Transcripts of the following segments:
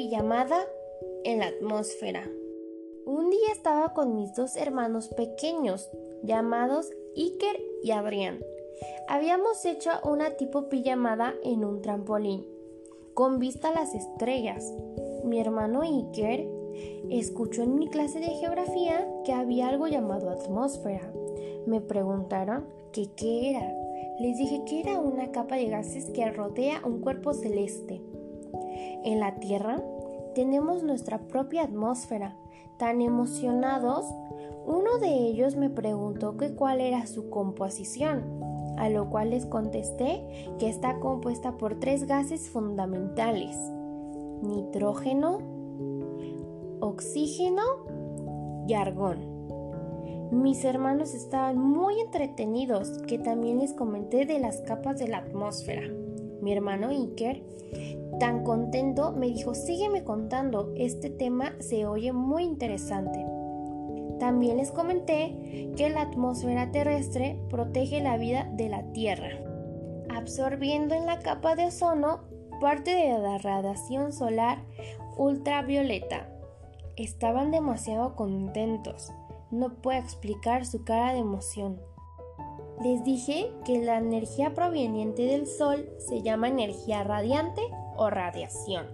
Pijamada en la atmósfera. Un día estaba con mis dos hermanos pequeños, llamados Iker y Adrián. Habíamos hecho una tipo pijamada en un trampolín, con vista a las estrellas. Mi hermano Iker escuchó en mi clase de geografía que había algo llamado atmósfera. Me preguntaron qué era. Les dije que era una capa de gases que rodea un cuerpo celeste. En la Tierra tenemos nuestra propia atmósfera. Tan emocionados, uno de ellos me preguntó que cuál era su composición, a lo cual les contesté que está compuesta por tres gases fundamentales, nitrógeno, oxígeno y argón. Mis hermanos estaban muy entretenidos, que también les comenté de las capas de la atmósfera. Mi hermano Iker Tan contento me dijo, sígueme contando, este tema se oye muy interesante. También les comenté que la atmósfera terrestre protege la vida de la Tierra, absorbiendo en la capa de ozono parte de la radiación solar ultravioleta. Estaban demasiado contentos. No puedo explicar su cara de emoción. Les dije que la energía proveniente del Sol se llama energía radiante o radiación.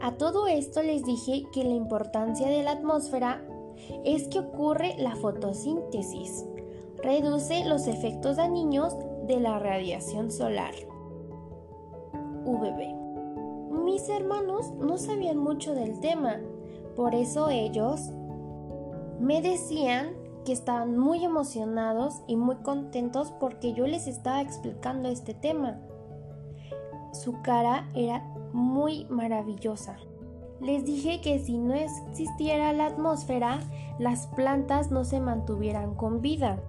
A todo esto les dije que la importancia de la atmósfera es que ocurre la fotosíntesis, reduce los efectos dañinos de la radiación solar. VB. Mis hermanos no sabían mucho del tema, por eso ellos me decían que estaban muy emocionados y muy contentos porque yo les estaba explicando este tema. Su cara era muy maravillosa. Les dije que si no existiera la atmósfera, las plantas no se mantuvieran con vida.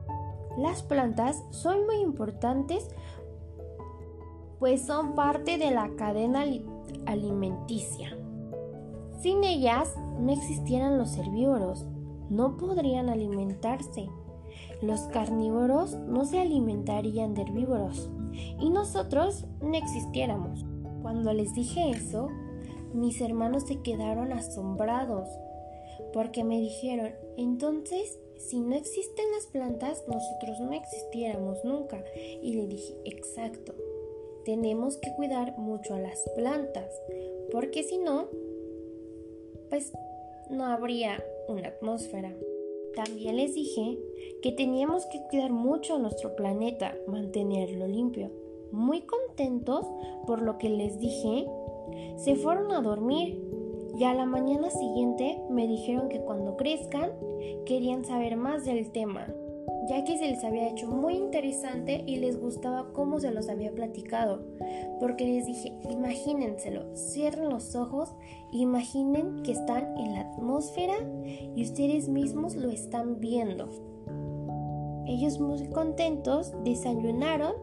Las plantas son muy importantes pues son parte de la cadena alimenticia. Sin ellas no existieran los herbívoros, no podrían alimentarse. Los carnívoros no se alimentarían de herbívoros y nosotros no existiéramos. Cuando les dije eso, mis hermanos se quedaron asombrados porque me dijeron, entonces, si no existen las plantas, nosotros no existiéramos nunca. Y le dije, exacto, tenemos que cuidar mucho a las plantas, porque si no, pues no habría una atmósfera. También les dije que teníamos que cuidar mucho nuestro planeta, mantenerlo limpio. Muy contentos por lo que les dije, se fueron a dormir y a la mañana siguiente me dijeron que cuando crezcan querían saber más del tema ya que se les había hecho muy interesante y les gustaba cómo se los había platicado, porque les dije, imagínenselo, cierren los ojos, imaginen que están en la atmósfera y ustedes mismos lo están viendo. Ellos muy contentos desayunaron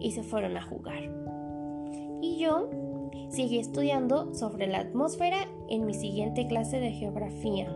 y se fueron a jugar. Y yo seguí estudiando sobre la atmósfera en mi siguiente clase de geografía.